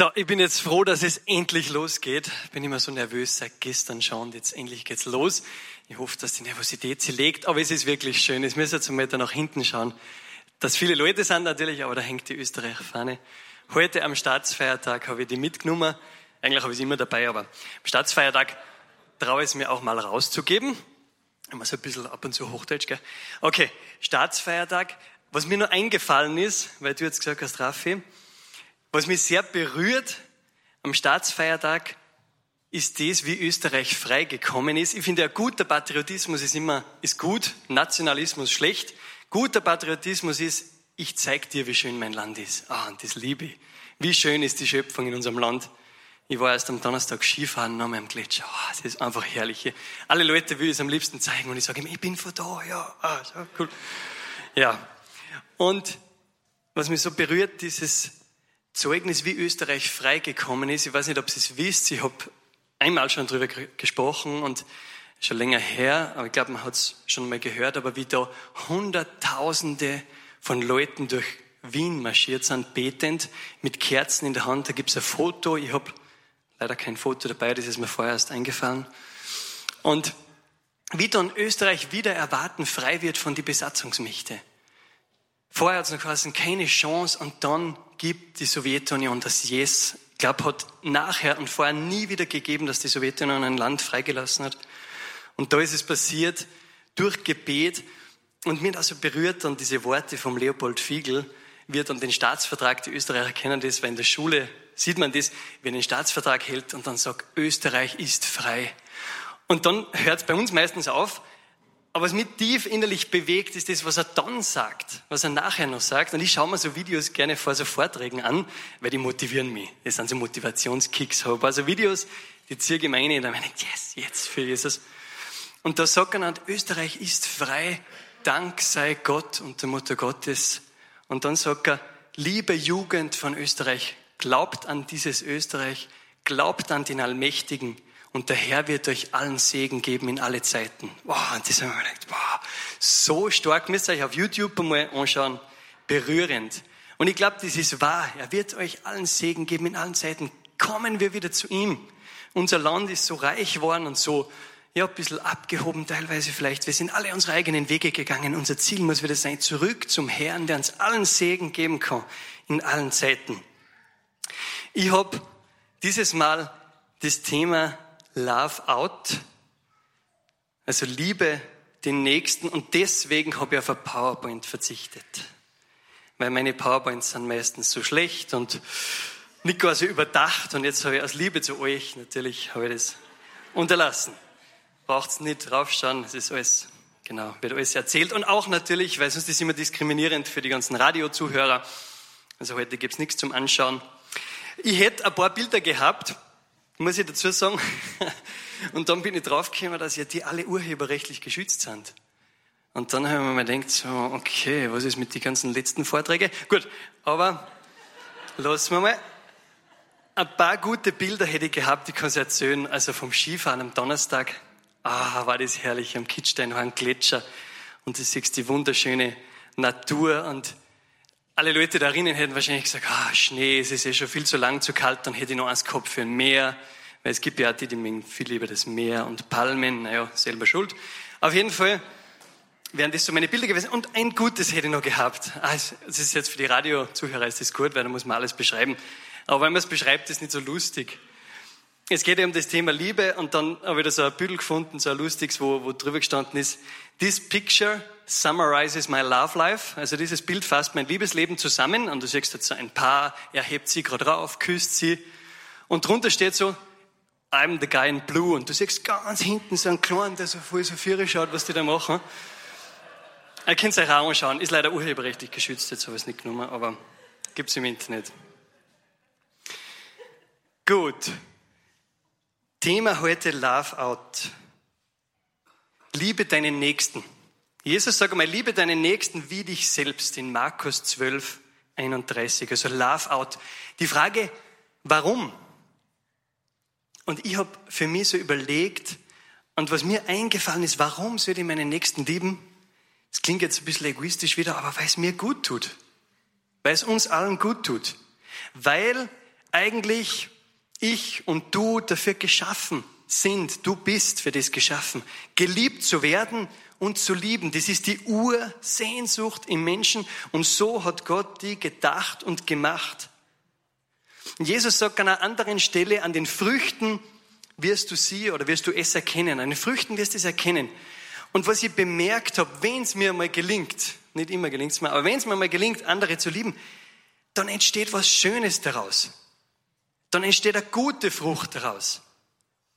So, ich bin jetzt froh, dass es endlich losgeht. Bin immer so nervös seit gestern schon jetzt endlich geht's los. Ich hoffe, dass die Nervosität sie legt, aber es ist wirklich schön. Es müssen mal da nach hinten schauen. Dass viele Leute sind natürlich, aber da hängt die Österreicher Fahne. Heute am Staatsfeiertag habe ich die mitgenommen. Eigentlich habe ich sie immer dabei, aber am Staatsfeiertag traue ich es mir auch mal rauszugeben. Immer so ein bisschen ab und zu Hochdeutsch, gell? Okay, Staatsfeiertag. Was mir nur eingefallen ist, weil du jetzt gesagt hast, Raffi, was mich sehr berührt am Staatsfeiertag ist das, wie Österreich freigekommen ist. Ich finde, ein guter Patriotismus ist immer, ist gut, Nationalismus schlecht. Guter Patriotismus ist, ich zeig dir, wie schön mein Land ist. Ah, und das liebe ich. Wie schön ist die Schöpfung in unserem Land. Ich war erst am Donnerstag Skifahren noch am Gletscher. Oh, das ist einfach herrlich. Alle Leute will es am liebsten zeigen und ich sage ihm, ich bin von da, ja, ah, so cool. Ja. Und was mich so berührt, dieses Zeugnis, wie Österreich freigekommen ist. Ich weiß nicht, ob Sie es wisst. Ich habe einmal schon darüber gesprochen und schon länger her, aber ich glaube, man hat es schon mal gehört, aber wie da Hunderttausende von Leuten durch Wien marschiert sind, betend, mit Kerzen in der Hand. Da gibt es ein Foto. Ich habe leider kein Foto dabei, das ist mir vorher erst eingefallen. Und wie dann Österreich wieder erwarten frei wird von den Besatzungsmächte. Vorher hat es noch quasi keine Chance und dann gibt die Sowjetunion das Yes. Ich glaube, hat nachher und vorher nie wieder gegeben, dass die Sowjetunion ein Land freigelassen hat. Und da ist es passiert durch Gebet und mir also berührt dann diese Worte vom Leopold Fiegel, wird dann den Staatsvertrag, die Österreicher kennen das, weil in der Schule sieht man das, wie er den Staatsvertrag hält und dann sagt, Österreich ist frei. Und dann hört es bei uns meistens auf, aber was mich tief innerlich bewegt, ist das, was er dann sagt, was er nachher noch sagt. Und ich schaue mir so Videos gerne vor so Vorträgen an, weil die motivieren mich. Das sind so Motivationskicks. Habe also Videos, die ziehe ich mir rein und dann meine ich, yes, jetzt für Jesus. Und da sagt er dann, Österreich ist frei, Dank sei Gott und der Mutter Gottes. Und dann sagt er, liebe Jugend von Österreich, glaubt an dieses Österreich, glaubt an den Allmächtigen, und der Herr wird euch allen Segen geben in alle Zeiten. Wow, und das haben wir gedacht, wow, so stark, müsst ihr euch auf YouTube einmal anschauen, berührend. Und ich glaube, das ist wahr. Er wird euch allen Segen geben in allen Zeiten. Kommen wir wieder zu ihm. Unser Land ist so reich geworden und so, ja, ein bisschen abgehoben teilweise vielleicht. Wir sind alle unsere eigenen Wege gegangen. Unser Ziel muss wieder sein, zurück zum Herrn, der uns allen Segen geben kann in allen Zeiten. Ich habe dieses Mal das Thema Love Out, also liebe den Nächsten und deswegen habe ich auf ein PowerPoint verzichtet. Weil meine PowerPoints sind meistens so schlecht und nicht quasi überdacht und jetzt habe ich aus Liebe zu euch natürlich habe ich das unterlassen. Braucht's nicht draufschauen, es ist alles, genau, wird alles erzählt und auch natürlich, weil sonst ist es immer diskriminierend für die ganzen Radiozuhörer. Also heute gibt's nichts zum Anschauen. Ich hätte ein paar Bilder gehabt, muss ich dazu sagen. Und dann bin ich draufgekommen, dass ja die alle urheberrechtlich geschützt sind. Und dann habe ich mir gedacht, so, okay, was ist mit den ganzen letzten Vorträgen? Gut, aber lassen wir mal. Ein paar gute Bilder hätte ich gehabt, die kann ich erzählen. Also vom Skifahren am Donnerstag. Ah, war das herrlich. Am Kitzstein war ein Gletscher. Und du siehst die wunderschöne Natur und alle Leute darinnen hätten wahrscheinlich gesagt, ah, Schnee, es ist eh schon viel zu lang, zu kalt, dann hätte ich noch eins gehabt für ein Meer. Weil es gibt ja die, die mögen viel lieber das Meer und Palmen, naja, selber schuld. Auf jeden Fall wären das so meine Bilder gewesen. Und ein gutes hätte ich noch gehabt. Ah, das ist jetzt für die Radiozuhörer ist das gut, weil da muss man alles beschreiben. Aber wenn man es beschreibt, ist es nicht so lustig. Es geht ja um das Thema Liebe und dann habe ich da so ein Bild gefunden, so ein lustiges, wo, wo drüber gestanden ist, This picture summarizes my love life. Also dieses Bild fasst mein Liebesleben zusammen und du siehst jetzt so ein Paar, er hebt sie gerade rauf, küsst sie und drunter steht so, I'm the guy in blue und du siehst ganz hinten so einen Kleinen, der so voll so fierig schaut, was die da machen. Ihr könnt es euch auch anschauen, ist leider urheberrechtlich geschützt, jetzt habe ich es nicht genommen, aber gibt's im Internet. Gut. Thema heute Love Out. Liebe deinen Nächsten. Jesus sagt einmal, liebe deinen Nächsten wie dich selbst in Markus 12, 31. Also Love Out. Die Frage, warum? Und ich habe für mich so überlegt, und was mir eingefallen ist, warum soll ich meinen Nächsten lieben? Es klingt jetzt ein bisschen egoistisch wieder, aber weil es mir gut tut. Weil es uns allen gut tut. Weil eigentlich ich und du dafür geschaffen sind. Du bist für das geschaffen. Geliebt zu werden und zu lieben. Das ist die Ursehnsucht im Menschen. Und so hat Gott die gedacht und gemacht. Und Jesus sagt an einer anderen Stelle, an den Früchten wirst du sie oder wirst du es erkennen. An den Früchten wirst du es erkennen. Und was ich bemerkt habe, wenn es mir mal gelingt, nicht immer gelingt es mir, aber wenn es mir mal gelingt, andere zu lieben, dann entsteht was Schönes daraus. Dann entsteht eine gute Frucht daraus.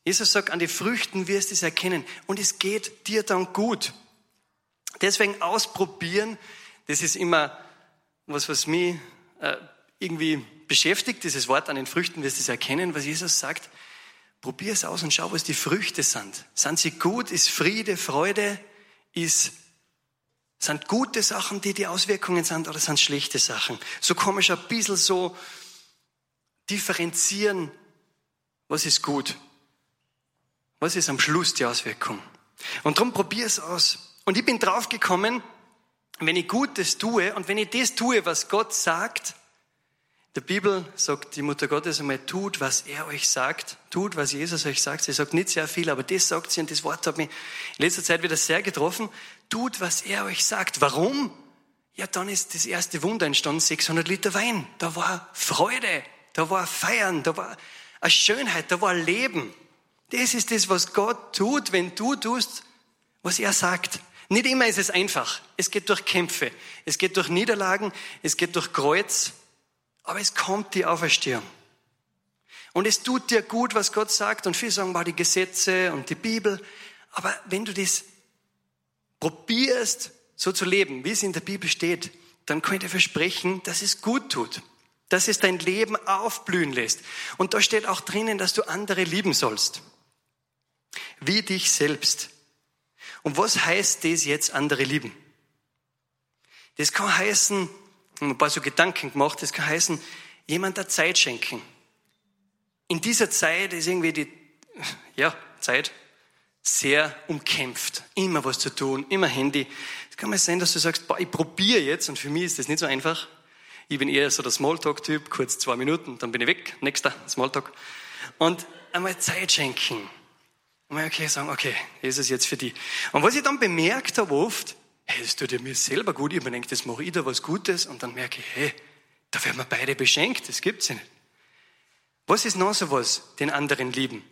Jesus sagt, an die Früchten wirst du es erkennen und es geht dir dann gut. Deswegen ausprobieren, das ist immer was, was mich äh, irgendwie beschäftigt, dieses Wort an den Früchten wirst du es erkennen, was Jesus sagt. Probier es aus und schau, was die Früchte sind. Sind sie gut? Ist Friede, Freude? Ist, sind gute Sachen, die die Auswirkungen sind, oder sind schlechte Sachen? So komisch ein bisschen so differenzieren, was ist gut was ist am Schluss die Auswirkung? Und darum probier es aus. Und ich bin draufgekommen, wenn ich Gutes tue und wenn ich das tue, was Gott sagt, der Bibel sagt die Mutter Gottes einmal, tut, was er euch sagt, tut, was Jesus euch sagt. Sie sagt nicht sehr viel, aber das sagt sie und das Wort hat mich in letzter Zeit wieder sehr getroffen. Tut, was er euch sagt. Warum? Ja, dann ist das erste Wunder entstanden, 600 Liter Wein. Da war Freude, da war Feiern, da war eine Schönheit, da war Leben. Das ist das, was Gott tut, wenn du tust, was er sagt. Nicht immer ist es einfach. Es geht durch Kämpfe, es geht durch Niederlagen, es geht durch Kreuz, aber es kommt die Auferstehung. Und es tut dir gut, was Gott sagt. Und viele sagen, war die Gesetze und die Bibel. Aber wenn du das probierst, so zu leben, wie es in der Bibel steht, dann kann ich dir versprechen, dass es gut tut. Dass es dein Leben aufblühen lässt. Und da steht auch drinnen, dass du andere lieben sollst wie dich selbst. Und was heißt das jetzt andere lieben? Das kann heißen, ein paar so Gedanken gemacht, das kann heißen, jemand der Zeit schenken. In dieser Zeit ist irgendwie die, ja, Zeit sehr umkämpft. Immer was zu tun, immer Handy. Es kann mal sein, dass du sagst, boah, ich probiere jetzt, und für mich ist das nicht so einfach. Ich bin eher so der Smalltalk-Typ, kurz zwei Minuten, dann bin ich weg, nächster Smalltalk. Und einmal Zeit schenken. Man okay sagen, okay, ist jetzt für die. Und was ich dann bemerkt habe oft, hey, das tut ja mir selber gut. Ich denke, das mache ich da was Gutes. Und dann merke ich, hey, da werden wir beide beschenkt. Das gibt's ja nicht. Was ist noch so was, den anderen lieben?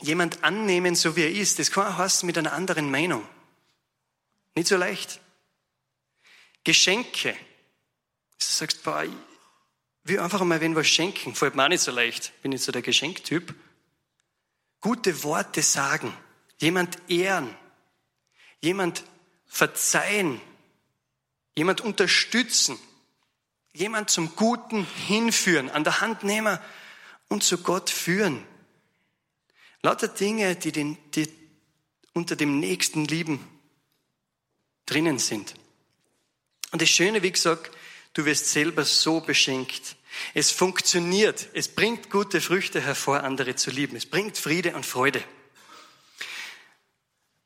Jemand annehmen, so wie er ist. Das kann auch heißen mit einer anderen Meinung. Nicht so leicht. Geschenke. Du sagst, boah, ich will einfach mal wenn was schenken. Fällt mir auch nicht so leicht. Bin nicht so der Geschenktyp gute Worte sagen, jemand ehren, jemand verzeihen, jemand unterstützen, jemand zum Guten hinführen, an der Hand nehmen und zu Gott führen. Lauter Dinge, die, den, die unter dem nächsten Lieben drinnen sind. Und das Schöne, wie gesagt, du wirst selber so beschenkt. Es funktioniert. Es bringt gute Früchte hervor, andere zu lieben. Es bringt Friede und Freude.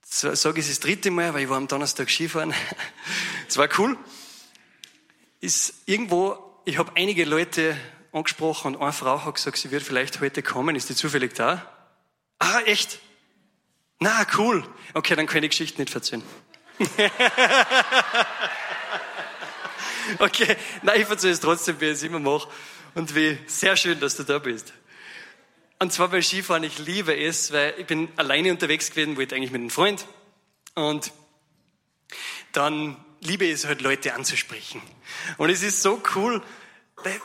So, sage ich das dritte Mal, weil ich war am Donnerstag Skifahren. Es war cool. Ist irgendwo, ich habe einige Leute angesprochen und eine Frau hat gesagt, sie wird vielleicht heute kommen. Ist die zufällig da? Ah, echt? Na, cool. Okay, dann kann ich die Geschichte nicht erzählen. Okay, nein, ich erzähle es trotzdem, wie ich es immer mache. Und wie sehr schön, dass du da bist. Und zwar beim Skifahren, ich liebe es, weil ich bin alleine unterwegs gewesen, wollte eigentlich mit einem Freund. Und dann liebe ich es halt, Leute anzusprechen. Und es ist so cool,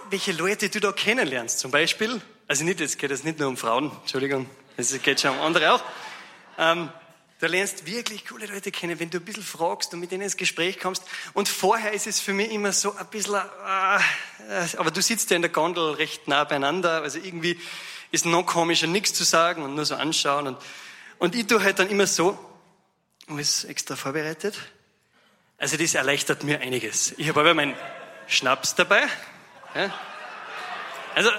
welche Leute du da kennenlernst. Zum Beispiel, also nicht, jetzt geht es nicht nur um Frauen, Entschuldigung, es geht schon um andere auch. Ähm, Du lernst wirklich coole Leute kennen, wenn du ein bisschen fragst und mit denen ins Gespräch kommst. Und vorher ist es für mich immer so ein bisschen, äh, aber du sitzt ja in der Gondel recht nah beieinander, also irgendwie ist noch komischer, nichts zu sagen und nur so anschauen. Und, und ich tue halt dann immer so, alles extra vorbereitet. Also das erleichtert mir einiges. Ich habe aber meinen Schnaps dabei. Ja. Also,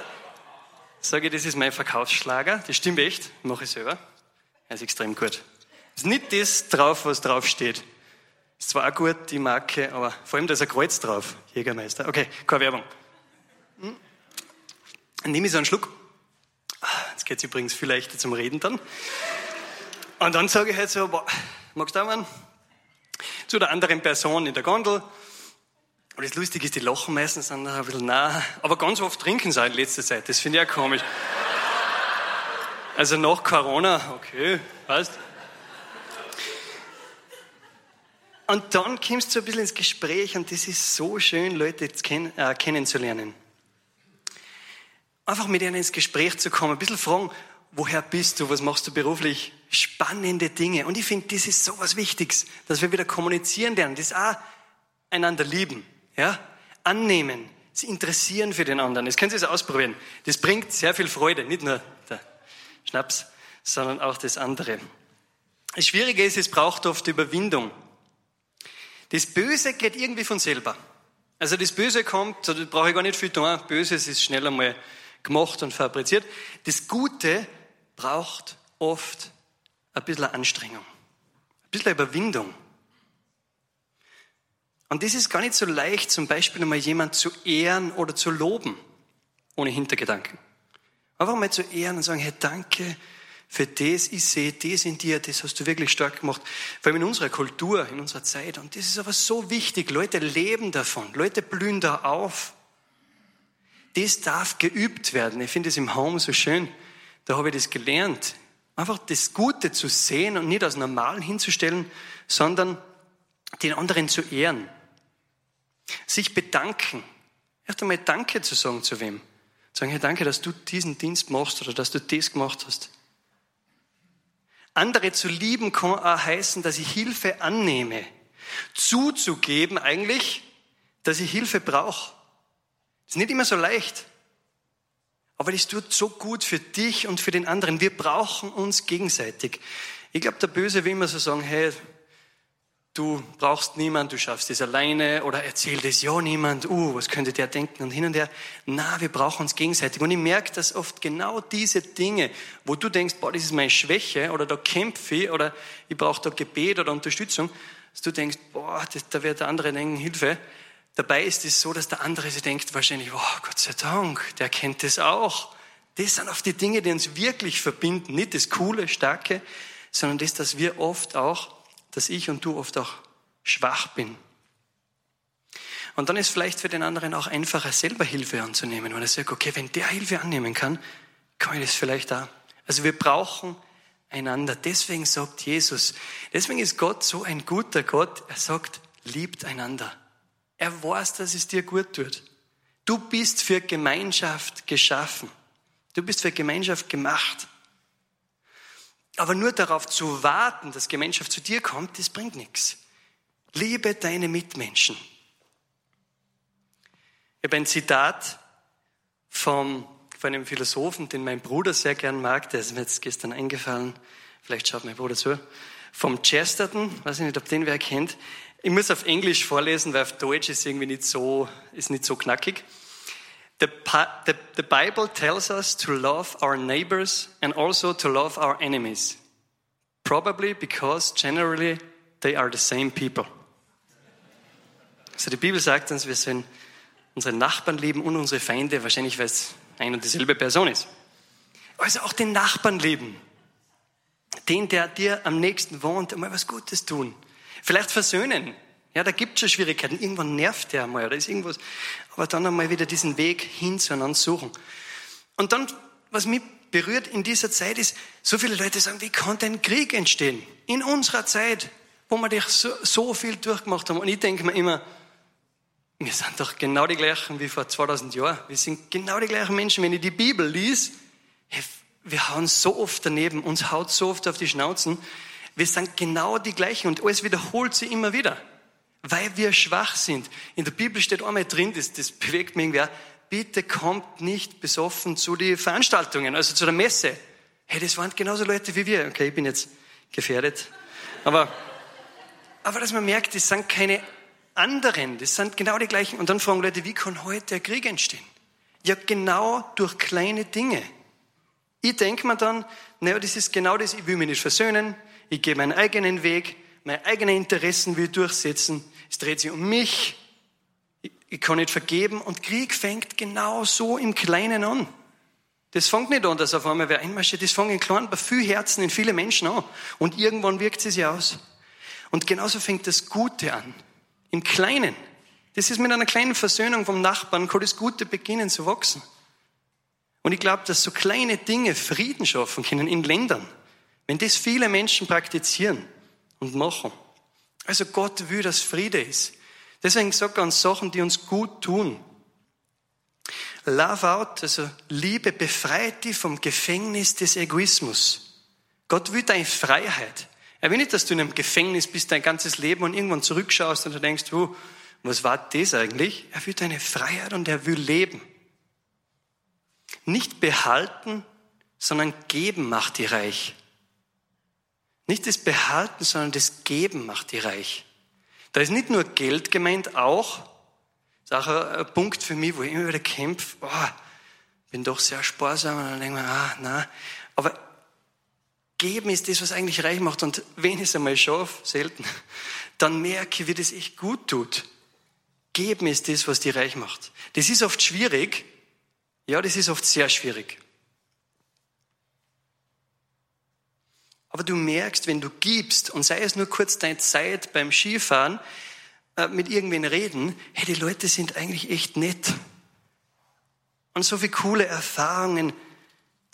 sage ich, das ist mein Verkaufsschlager. Das stimmt echt, mache ich selber. Er ist extrem gut. Ist nicht das drauf, was drauf steht. Ist zwar auch gut, die Marke, aber vor allem da ist ein Kreuz drauf. Jägermeister. Okay, keine Werbung. Hm? Dann nehme ich so einen Schluck. Jetzt geht es übrigens viel leichter zum Reden dann. Und dann sage ich halt so, boah, magst du auch einen? Zu der anderen Person in der Gondel. Und das Lustige ist, die lachen meistens dann ein bisschen nah. Aber ganz oft trinken sie auch in letzter Zeit. Das finde ich auch komisch. Also nach Corona, okay, weißt Und dann kommst du ein bisschen ins Gespräch und das ist so schön, Leute kenn äh, kennenzulernen. Einfach mit ihnen ins Gespräch zu kommen, ein bisschen fragen, woher bist du, was machst du beruflich? Spannende Dinge. Und ich finde, das ist so was Wichtiges, dass wir wieder kommunizieren lernen, das auch einander lieben, ja? Annehmen, sie interessieren für den anderen. Das können Sie es ausprobieren. Das bringt sehr viel Freude, nicht nur der Schnaps, sondern auch das andere. Das Schwierige ist, es braucht oft Überwindung. Das Böse geht irgendwie von selber. Also das Böse kommt, da brauche ich gar nicht viel tun. Böses ist schnell einmal gemacht und fabriziert. Das Gute braucht oft ein bisschen Anstrengung, ein bisschen Überwindung. Und das ist gar nicht so leicht, zum Beispiel einmal jemand zu ehren oder zu loben, ohne Hintergedanken. Einfach mal zu ehren und sagen, hey, danke für das, ich sehe das in dir, das hast du wirklich stark gemacht. Vor allem in unserer Kultur, in unserer Zeit. Und das ist aber so wichtig. Leute leben davon. Leute blühen da auf. Das darf geübt werden. Ich finde es im Home so schön. Da habe ich das gelernt. Einfach das Gute zu sehen und nicht als normal hinzustellen, sondern den anderen zu ehren. Sich bedanken. Erst einmal Danke zu sagen zu wem. Sagen, hey, danke, dass du diesen Dienst machst oder dass du das gemacht hast. Andere zu lieben kann auch heißen, dass ich Hilfe annehme. Zuzugeben eigentlich, dass ich Hilfe brauche. Ist nicht immer so leicht. Aber das tut so gut für dich und für den anderen. Wir brauchen uns gegenseitig. Ich glaube, der Böse will immer so sagen, hey, du brauchst niemand, du schaffst das alleine oder erzähl das ja niemand, uh, was könnte der denken und hin und her. Na, wir brauchen uns gegenseitig. Und ich merke, dass oft genau diese Dinge, wo du denkst, boah, das ist meine Schwäche oder da kämpfe ich oder ich brauche da Gebet oder Unterstützung, dass du denkst, boah, das, da wird der andere denken, Hilfe. Dabei ist es so, dass der andere sich denkt wahrscheinlich, oh, Gott sei Dank, der kennt das auch. Das sind oft die Dinge, die uns wirklich verbinden. Nicht das Coole, Starke, sondern das, dass wir oft auch dass ich und du oft auch schwach bin. Und dann ist vielleicht für den anderen auch einfacher, selber Hilfe anzunehmen, weil er sagt, okay, wenn der Hilfe annehmen kann, kann ich das vielleicht auch. Also wir brauchen einander. Deswegen sagt Jesus, deswegen ist Gott so ein guter Gott. Er sagt, liebt einander. Er weiß, dass es dir gut tut. Du bist für Gemeinschaft geschaffen. Du bist für Gemeinschaft gemacht. Aber nur darauf zu warten, dass Gemeinschaft zu dir kommt, das bringt nichts. Liebe deine Mitmenschen. Ich habe ein Zitat vom, von einem Philosophen, den mein Bruder sehr gern mag, der ist mir jetzt gestern eingefallen, vielleicht schaut mein Bruder zu, vom Chesterton, weiß ich nicht, ob den wer kennt. Ich muss auf Englisch vorlesen, weil auf Deutsch ist irgendwie nicht so, ist nicht so knackig. The, the, the Bible tells us to love our neighbors and also to love our enemies. Probably because generally they are the same people. Also die Bibel sagt uns, wir sollen unsere Nachbarn lieben und unsere Feinde, wahrscheinlich weil es ein und dieselbe Person ist. Also auch den Nachbarn lieben. Den, der dir am nächsten wohnt, einmal was Gutes tun. Vielleicht versöhnen. Ja, da gibt es schon Schwierigkeiten. Irgendwann nervt der einmal oder ist irgendwas. Aber dann einmal wieder diesen Weg hin zueinander suchen. Und dann, was mich berührt in dieser Zeit ist, so viele Leute sagen, wie kann denn Krieg entstehen? In unserer Zeit, wo wir so, so viel durchgemacht haben. Und ich denke mir immer, wir sind doch genau die gleichen wie vor 2000 Jahren. Wir sind genau die gleichen Menschen. Wenn ich die Bibel lies, wir hauen so oft daneben, uns haut so oft auf die Schnauzen. Wir sind genau die gleichen und alles wiederholt sich immer wieder weil wir schwach sind. In der Bibel steht einmal drin, das, das bewegt mich irgendwie bitte kommt nicht besoffen zu den Veranstaltungen, also zu der Messe. Hey, das waren genauso Leute wie wir. Okay, ich bin jetzt gefährdet. Aber, aber dass man merkt, das sind keine anderen, das sind genau die gleichen. Und dann fragen Leute, wie kann heute der Krieg entstehen? Ja, genau durch kleine Dinge. Ich denke mir dann, naja, das ist genau das, ich will mich nicht versöhnen, ich gehe meinen eigenen Weg, meine eigenen Interessen will durchsetzen, es dreht sich um mich, ich kann nicht vergeben und Krieg fängt genau so im Kleinen an. Das fängt nicht an, dass auf einmal wer einmarschiert. Das fängt in kleinen, bei vielen Herzen, in viele Menschen an. Und irgendwann wirkt es sich aus. Und genauso fängt das Gute an. Im Kleinen. Das ist mit einer kleinen Versöhnung vom Nachbarn, kann das Gute beginnen zu wachsen. Und ich glaube, dass so kleine Dinge Frieden schaffen können in Ländern, wenn das viele Menschen praktizieren und machen. Also Gott will, dass Friede ist. Deswegen sagt er uns Sachen, die uns gut tun. Love out, also Liebe befreit dich vom Gefängnis des Egoismus. Gott will deine Freiheit. Er will nicht, dass du in einem Gefängnis bist dein ganzes Leben und irgendwann zurückschaust und du denkst, oh, was war das eigentlich? Er will deine Freiheit und er will leben. Nicht behalten, sondern geben macht die reich. Nicht das Behalten, sondern das Geben macht die reich. Da ist nicht nur Geld gemeint, auch, ist auch ein Punkt für mich, wo ich immer wieder kämpfe, oh, bin doch sehr sparsam und dann denke ich mir, ah, na, aber Geben ist das, was eigentlich reich macht. Und wenn ich es einmal schaffe, selten, dann merke ich, wie das echt gut tut. Geben ist das, was die reich macht. Das ist oft schwierig. Ja, das ist oft sehr schwierig. Aber du merkst, wenn du gibst, und sei es nur kurz deine Zeit beim Skifahren, äh, mit irgendwen reden, hey, die Leute sind eigentlich echt nett. Und so viele coole Erfahrungen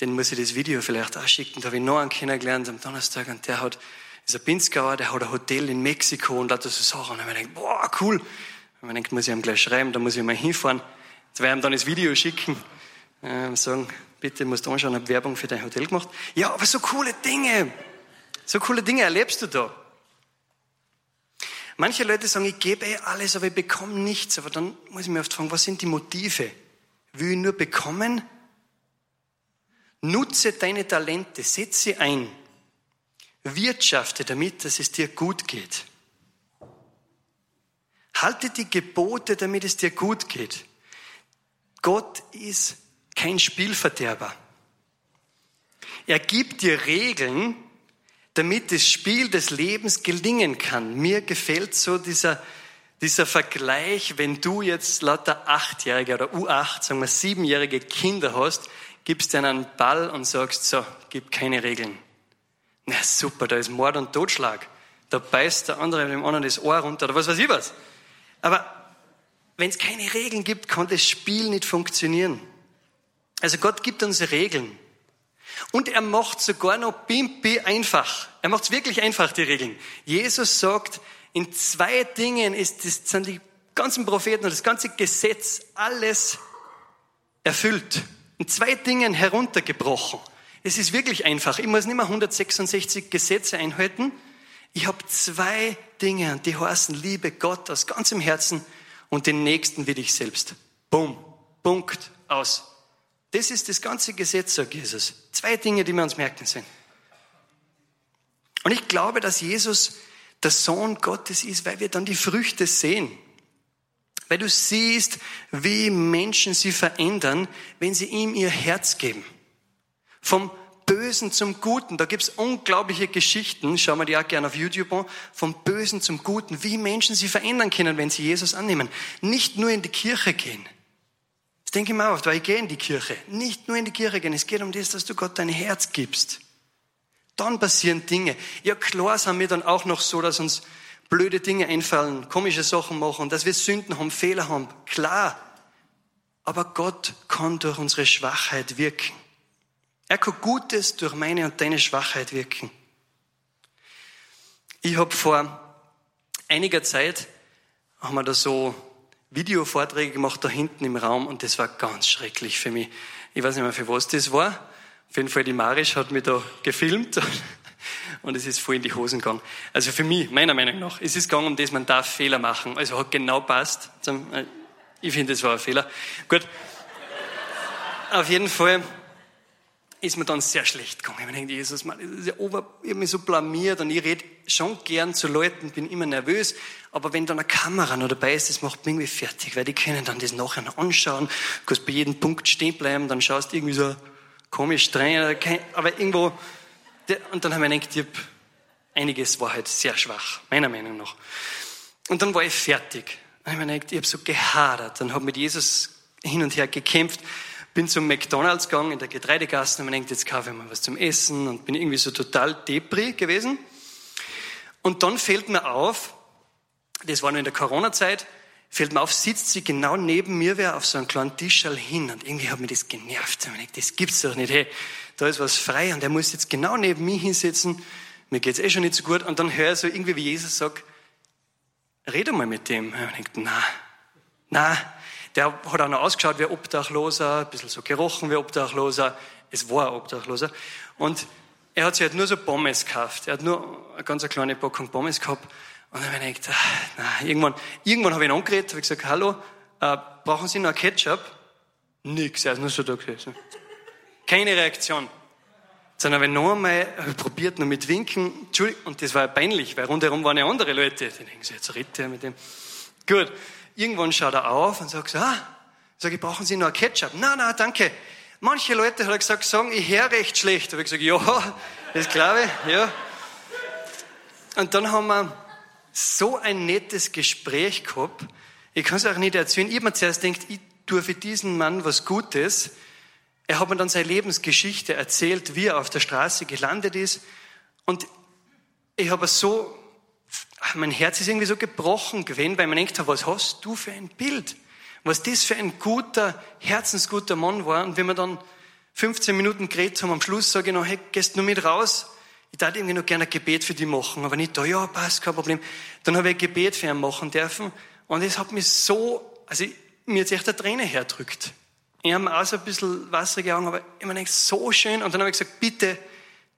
den muss ich das Video vielleicht auch schicken. Da habe ich noch einen kennengelernt am Donnerstag und der hat, ein Pinzgauer, der hat ein Hotel in Mexiko und lauter so Sachen. Und ich mir gedacht, boah, cool. Und ich denke, muss ich ihm gleich schreiben, da muss ich mal hinfahren. Jetzt werde ich ihm dann das Video schicken, äh, sagen, bitte musst du anschauen, habe Werbung für dein Hotel gemacht. Ja, aber so coole Dinge, so coole Dinge erlebst du da. Manche Leute sagen, ich gebe eh alles, aber ich bekomme nichts. Aber dann muss ich mir oft fragen, was sind die Motive? Will ich nur bekommen Nutze deine Talente, setze sie ein. Wirtschafte damit, dass es dir gut geht. Halte die Gebote, damit es dir gut geht. Gott ist kein Spielverderber. Er gibt dir Regeln, damit das Spiel des Lebens gelingen kann. Mir gefällt so dieser, dieser Vergleich, wenn du jetzt lauter Achtjährige oder U8, sagen wir siebenjährige Kinder hast, gibst dir einen Ball und sagst, so, gib keine Regeln. Na super, da ist Mord und Totschlag. Da beißt der andere dem anderen das Ohr runter oder was weiß ich was. Aber wenn es keine Regeln gibt, kann das Spiel nicht funktionieren. Also Gott gibt uns Regeln. Und er macht sogar noch Pimpi einfach. Er macht es wirklich einfach, die Regeln. Jesus sagt, in zwei Dingen ist das, sind die ganzen Propheten und das ganze Gesetz alles erfüllt in zwei Dingen heruntergebrochen. Es ist wirklich einfach. Ich muss nicht mehr 166 Gesetze einhalten. Ich habe zwei Dinge, die heißen Liebe Gott aus ganzem Herzen und den Nächsten wie dich selbst. Bumm. Punkt. Aus. Das ist das ganze Gesetz, sagt Jesus. Zwei Dinge, die wir uns merken sind. Und ich glaube, dass Jesus der Sohn Gottes ist, weil wir dann die Früchte sehen. Weil du siehst, wie Menschen sie verändern, wenn sie ihm ihr Herz geben. Vom Bösen zum Guten. Da gibt's unglaubliche Geschichten, schauen wir die auch gerne auf YouTube an, vom Bösen zum Guten, wie Menschen sie verändern können, wenn sie Jesus annehmen. Nicht nur in die Kirche gehen. Das denke ich mir oft, weil ich gehe in die Kirche. Nicht nur in die Kirche gehen, es geht um das, dass du Gott dein Herz gibst. Dann passieren Dinge. Ja klar sind wir dann auch noch so, dass uns blöde Dinge einfallen, komische Sachen machen, dass wir Sünden haben, Fehler haben. Klar. Aber Gott kann durch unsere Schwachheit wirken. Er kann Gutes durch meine und deine Schwachheit wirken. Ich habe vor einiger Zeit, haben wir da so Videovorträge gemacht da hinten im Raum und das war ganz schrecklich für mich. Ich weiß nicht mehr, für was das war. Auf jeden Fall die Marisch hat mich da gefilmt und es ist voll in die Hosen gegangen. Also für mich, meiner Meinung nach, es ist gegangen um das, man darf Fehler machen. Also hat genau passt. Äh, ich finde, das war ein Fehler. Gut. Auf jeden Fall ist mir dann sehr schlecht gegangen. Ich denke, Jesus, Mann, das ist ja ober, ich habe mich so blamiert und ich rede schon gern zu Leuten, bin immer nervös, aber wenn da eine Kamera noch dabei ist, das macht mich irgendwie fertig, weil die können dann das nachher noch anschauen, du kannst bei jedem Punkt stehen bleiben, dann schaust du irgendwie so komisch streng, aber irgendwo, und dann habe ich gedacht, ich einiges war halt sehr schwach, meiner Meinung nach. Und dann war ich fertig. Dann habe ich gedacht, ich habe so gehadert und habe mit Jesus hin und her gekämpft, bin zum McDonalds gegangen in der Getreidegasse und man denkt, jetzt kaufe ich mal was zum Essen und bin irgendwie so total depri gewesen. Und dann fällt mir auf, das war noch in der Corona-Zeit, fällt mir auf, sitzt sie genau neben mir, wer auf so einem kleinen Tisch hin und irgendwie hat mich das genervt. Und ich denke, das gibt's doch nicht, hey, da ist was frei und der muss jetzt genau neben mir hinsitzen, mir geht's eh schon nicht so gut und dann höre ich so irgendwie, wie Jesus sagt, rede mal mit dem. Und ich denke, na, na, der hat auch noch ausgeschaut wie Obdachloser, ein bisschen so gerochen wie Obdachloser. Es war ein Obdachloser. Und er hat sich halt nur so Pommes gekauft. Er hat nur eine ganz kleine Packung Pommes gehabt. Und dann habe ich gedacht, ah, na, irgendwann, irgendwann habe ich ihn angeredet, habe gesagt, hallo, äh, brauchen Sie noch Ketchup? Nix, er ist nur so da gewesen. Keine Reaktion. Dann habe ich noch einmal probiert, noch mit Winken. Entschuldigung, und das war peinlich, weil rundherum waren ja andere Leute. Die denken sie, jetzt redet er mit dem. Gut. Irgendwann schaut er auf und sagt ah, sag ich, brauchen Sie noch Ketchup? Na, na, danke. Manche Leute, hat er gesagt, sagen, ich höre recht schlecht. Da habe ich gesagt, ja, das glaube ich, ja. Und dann haben wir so ein nettes Gespräch gehabt. Ich kann es auch nicht erzählen. Ich habe mir zuerst gedacht, ich tue für diesen Mann was Gutes. Er hat mir dann seine Lebensgeschichte erzählt, wie er auf der Straße gelandet ist. Und ich habe so, mein Herz ist irgendwie so gebrochen gewesen, weil man denkt, was hast du für ein Bild? Was das für ein guter, herzensguter Mann war. Und wenn wir dann 15 Minuten geredet haben, am Schluss sage ich noch, hey, gehst du mit raus? Ich darf irgendwie noch gerne ein Gebet für dich machen, aber nicht da, ja, passt, kein Problem. Dann habe ich ein Gebet für ihn machen dürfen. Und es hat mich so, also mir jetzt echt eine Träne herdrückt. Ich habe auch so ein bisschen wasserige Augen, aber ich meine, so schön. Und dann habe ich gesagt, bitte,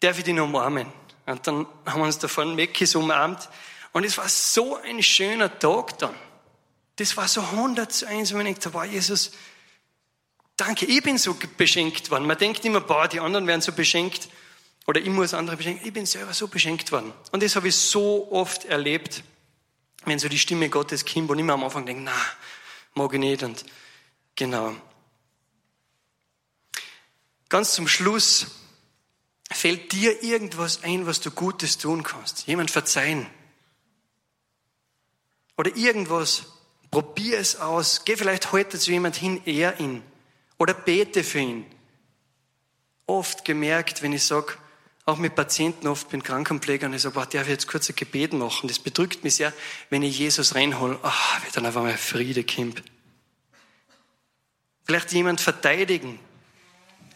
darf ich dich noch umarmen? Und dann haben wir uns da vorne Meckis umarmt. Und es war so ein schöner Tag dann. Das war so 100 zu 1, wenn ich dachte, wow, Jesus, danke, ich bin so beschenkt worden. Man denkt immer, boah, die anderen werden so beschenkt oder ich muss andere beschenken. Ich bin selber so beschenkt worden. Und das habe ich so oft erlebt, wenn so die Stimme Gottes kommt und immer am Anfang denke, na, mag ich nicht und genau. Ganz zum Schluss fällt dir irgendwas ein, was du Gutes tun kannst. Jemand verzeihen. Oder irgendwas, Probier es aus. Geh vielleicht heute zu jemand hin, ehr ihn. Oder bete für ihn. Oft gemerkt, wenn ich sage, auch mit Patienten, oft bin Krankenpfleger und ich sage, wow, darf ich jetzt kurz ein Gebet machen? Das bedrückt mich sehr, wenn ich Jesus reinhole. Oh, wird dann auf einmal Friede kommt. Vielleicht jemand verteidigen.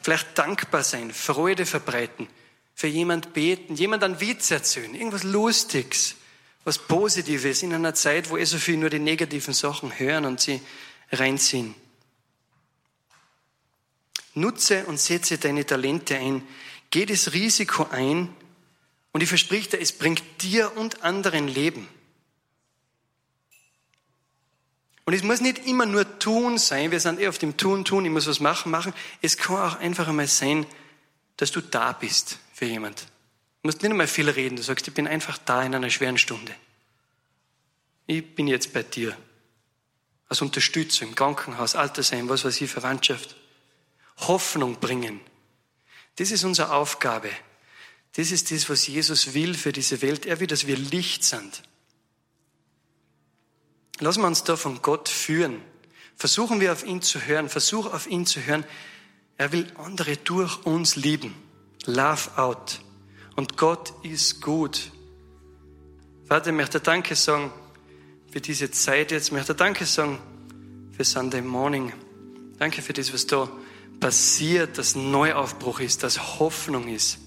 Vielleicht dankbar sein, Freude verbreiten. Für jemand beten, jemand einen Witz erzählen, irgendwas Lustiges was Positives in einer Zeit, wo eh so viel nur die negativen Sachen hören und sie reinziehen. Nutze und setze deine Talente ein. Geh das Risiko ein und ich verspreche dir, es bringt dir und anderen Leben. Und es muss nicht immer nur tun sein, wir sind eh auf dem Tun, Tun, ich muss was machen, machen. Es kann auch einfach einmal sein, dass du da bist für jemand. Du musst nicht einmal viel reden. Du sagst, ich bin einfach da in einer schweren Stunde. Ich bin jetzt bei dir. Als Unterstützung, Krankenhaus, Altersheim, was weiß ich, Verwandtschaft. Hoffnung bringen. Das ist unsere Aufgabe. Das ist das, was Jesus will für diese Welt. Er will, dass wir Licht sind. Lassen wir uns da von Gott führen. Versuchen wir auf ihn zu hören. Versuch auf ihn zu hören. Er will andere durch uns lieben. Love out. Und Gott ist gut. Vater, ich möchte Danke sagen für diese Zeit jetzt. Ich möchte Danke sagen für Sunday Morning. Danke für das, was da passiert, dass Neuaufbruch ist, dass Hoffnung ist.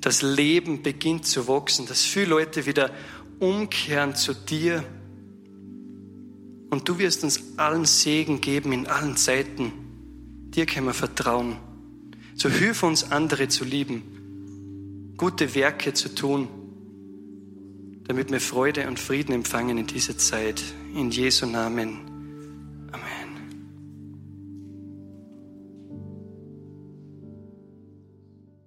Das Leben beginnt zu wachsen, dass viele Leute wieder umkehren zu dir. Und du wirst uns allen Segen geben in allen Zeiten. Dir können wir vertrauen. So hilf uns, andere zu lieben gute Werke zu tun, damit wir Freude und Frieden empfangen in dieser Zeit. In Jesu Namen.